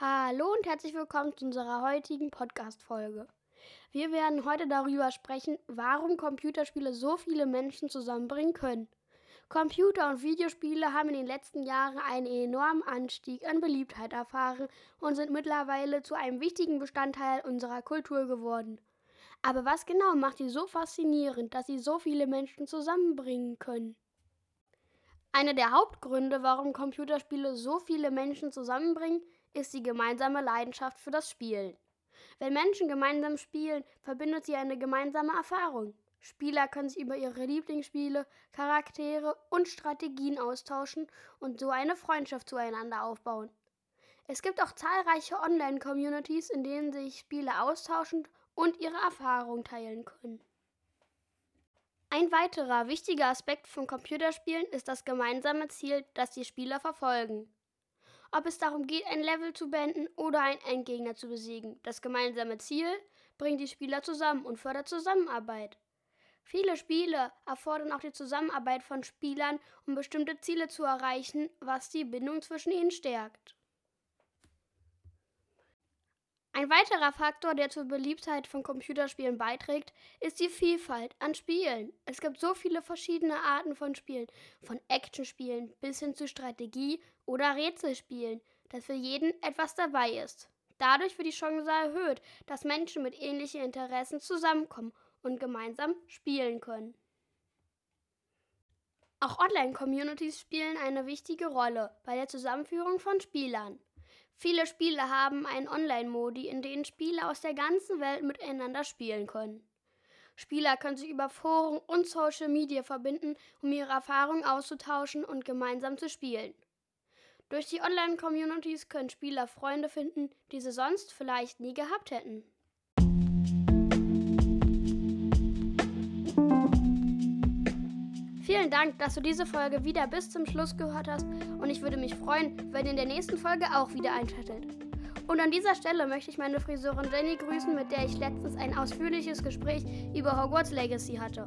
Hallo und herzlich willkommen zu unserer heutigen Podcast-Folge. Wir werden heute darüber sprechen, warum Computerspiele so viele Menschen zusammenbringen können. Computer- und Videospiele haben in den letzten Jahren einen enormen Anstieg an Beliebtheit erfahren und sind mittlerweile zu einem wichtigen Bestandteil unserer Kultur geworden. Aber was genau macht sie so faszinierend, dass sie so viele Menschen zusammenbringen können? Einer der Hauptgründe, warum Computerspiele so viele Menschen zusammenbringen, ist die gemeinsame Leidenschaft für das Spielen. Wenn Menschen gemeinsam spielen, verbindet sie eine gemeinsame Erfahrung. Spieler können sich über ihre Lieblingsspiele, Charaktere und Strategien austauschen und so eine Freundschaft zueinander aufbauen. Es gibt auch zahlreiche Online-Communities, in denen sich Spieler austauschen und ihre Erfahrungen teilen können. Ein weiterer wichtiger Aspekt von Computerspielen ist das gemeinsame Ziel, das die Spieler verfolgen ob es darum geht, ein Level zu beenden oder einen Endgegner zu besiegen. Das gemeinsame Ziel bringt die Spieler zusammen und fördert Zusammenarbeit. Viele Spiele erfordern auch die Zusammenarbeit von Spielern, um bestimmte Ziele zu erreichen, was die Bindung zwischen ihnen stärkt. Ein weiterer Faktor, der zur Beliebtheit von Computerspielen beiträgt, ist die Vielfalt an Spielen. Es gibt so viele verschiedene Arten von Spielen, von Actionspielen bis hin zu Strategie- oder Rätselspielen, dass für jeden etwas dabei ist. Dadurch wird die Chance erhöht, dass Menschen mit ähnlichen Interessen zusammenkommen und gemeinsam spielen können. Auch Online-Communities spielen eine wichtige Rolle bei der Zusammenführung von Spielern. Viele Spiele haben einen Online-Modi, in denen Spieler aus der ganzen Welt miteinander spielen können. Spieler können sich über Foren und Social Media verbinden, um ihre Erfahrungen auszutauschen und gemeinsam zu spielen. Durch die Online-Communities können Spieler Freunde finden, die sie sonst vielleicht nie gehabt hätten. Vielen Dank, dass du diese Folge wieder bis zum Schluss gehört hast und ich würde mich freuen, wenn ihr in der nächsten Folge auch wieder einschaltet. Und an dieser Stelle möchte ich meine Friseurin Jenny grüßen, mit der ich letztens ein ausführliches Gespräch über Hogwarts Legacy hatte.